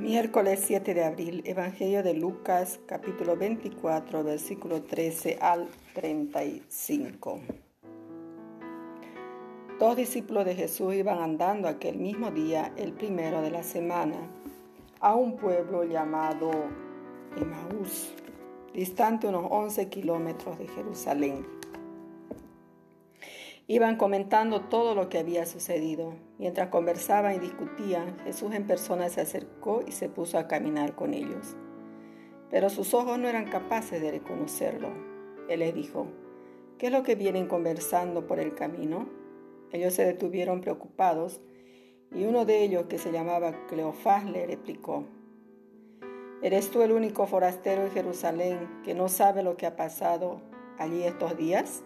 Miércoles 7 de abril, Evangelio de Lucas, capítulo 24, versículo 13 al 35. Dos discípulos de Jesús iban andando aquel mismo día, el primero de la semana, a un pueblo llamado Emaús, distante unos 11 kilómetros de Jerusalén. Iban comentando todo lo que había sucedido. Mientras conversaban y discutían, Jesús en persona se acercó y se puso a caminar con ellos. Pero sus ojos no eran capaces de reconocerlo. Él les dijo, ¿qué es lo que vienen conversando por el camino? Ellos se detuvieron preocupados y uno de ellos, que se llamaba Cleofás, le replicó, ¿Eres tú el único forastero en Jerusalén que no sabe lo que ha pasado allí estos días?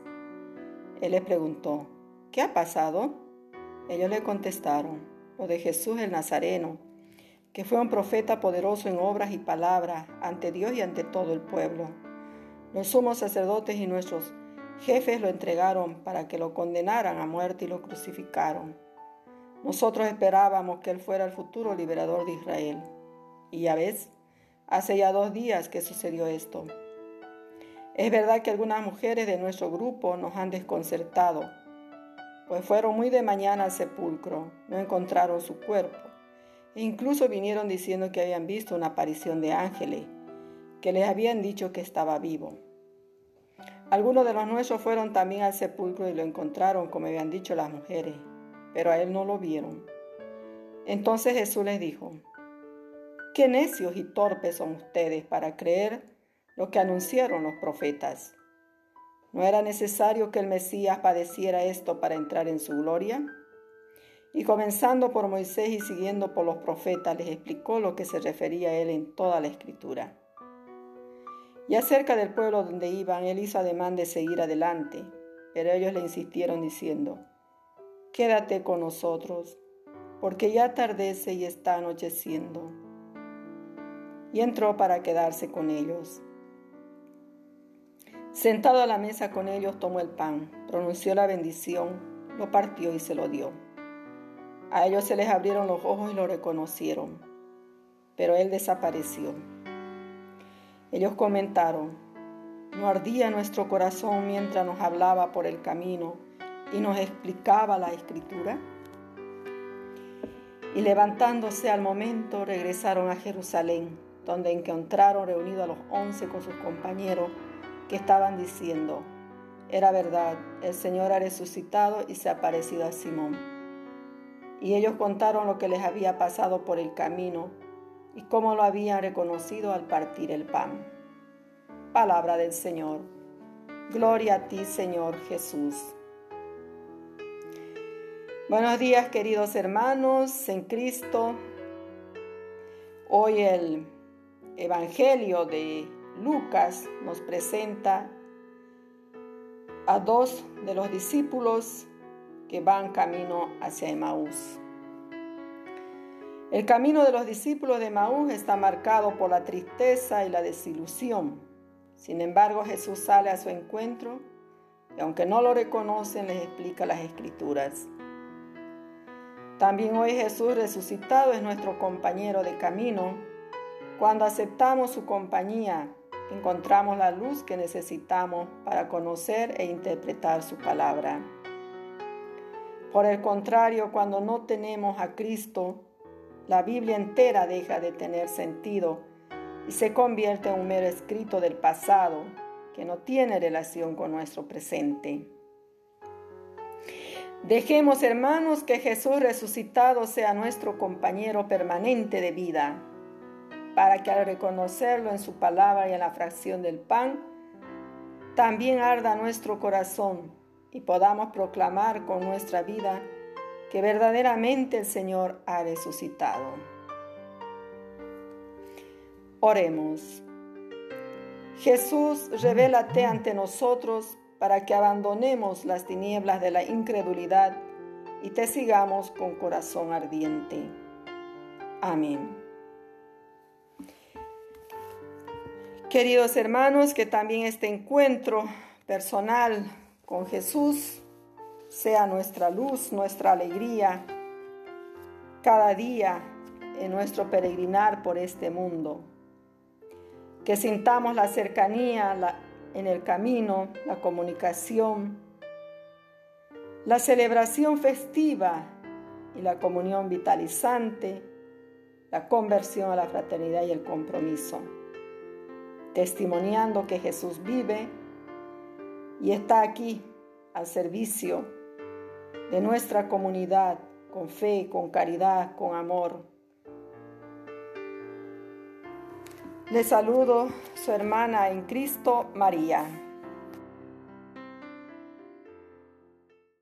Él les preguntó, ¿qué ha pasado? Ellos le contestaron, lo de Jesús el Nazareno, que fue un profeta poderoso en obras y palabras ante Dios y ante todo el pueblo. Los sumos sacerdotes y nuestros jefes lo entregaron para que lo condenaran a muerte y lo crucificaron. Nosotros esperábamos que Él fuera el futuro liberador de Israel. Y ya ves, hace ya dos días que sucedió esto. Es verdad que algunas mujeres de nuestro grupo nos han desconcertado, pues fueron muy de mañana al sepulcro, no encontraron su cuerpo, e incluso vinieron diciendo que habían visto una aparición de ángeles, que les habían dicho que estaba vivo. Algunos de los nuestros fueron también al sepulcro y lo encontraron como habían dicho las mujeres, pero a él no lo vieron. Entonces Jesús les dijo, Qué necios y torpes son ustedes para creer lo que anunciaron los profetas. ¿No era necesario que el Mesías padeciera esto para entrar en su gloria? Y comenzando por Moisés y siguiendo por los profetas, les explicó lo que se refería a él en toda la escritura. Y acerca del pueblo donde iban, él hizo ademán de seguir adelante, pero ellos le insistieron diciendo, Quédate con nosotros, porque ya atardece y está anocheciendo. Y entró para quedarse con ellos. Sentado a la mesa con ellos, tomó el pan, pronunció la bendición, lo partió y se lo dio. A ellos se les abrieron los ojos y lo reconocieron, pero él desapareció. Ellos comentaron, ¿no ardía nuestro corazón mientras nos hablaba por el camino y nos explicaba la escritura? Y levantándose al momento regresaron a Jerusalén, donde encontraron reunidos a los once con sus compañeros que estaban diciendo, era verdad, el Señor ha resucitado y se ha aparecido a Simón. Y ellos contaron lo que les había pasado por el camino y cómo lo habían reconocido al partir el pan. Palabra del Señor. Gloria a ti, Señor Jesús. Buenos días, queridos hermanos en Cristo. Hoy el Evangelio de Lucas nos presenta a dos de los discípulos que van camino hacia Emaús. El camino de los discípulos de Emaús está marcado por la tristeza y la desilusión. Sin embargo, Jesús sale a su encuentro y aunque no lo reconocen, les explica las escrituras. También hoy Jesús resucitado es nuestro compañero de camino. Cuando aceptamos su compañía, encontramos la luz que necesitamos para conocer e interpretar su palabra. Por el contrario, cuando no tenemos a Cristo, la Biblia entera deja de tener sentido y se convierte en un mero escrito del pasado que no tiene relación con nuestro presente. Dejemos, hermanos, que Jesús resucitado sea nuestro compañero permanente de vida para que al reconocerlo en su palabra y en la fracción del pan, también arda nuestro corazón y podamos proclamar con nuestra vida que verdaderamente el Señor ha resucitado. Oremos. Jesús, revélate ante nosotros para que abandonemos las tinieblas de la incredulidad y te sigamos con corazón ardiente. Amén. Queridos hermanos, que también este encuentro personal con Jesús sea nuestra luz, nuestra alegría cada día en nuestro peregrinar por este mundo. Que sintamos la cercanía en el camino, la comunicación, la celebración festiva y la comunión vitalizante, la conversión a la fraternidad y el compromiso, testimoniando que Jesús vive y está aquí al servicio de nuestra comunidad con fe, con caridad, con amor. Le saludo su hermana en Cristo, María.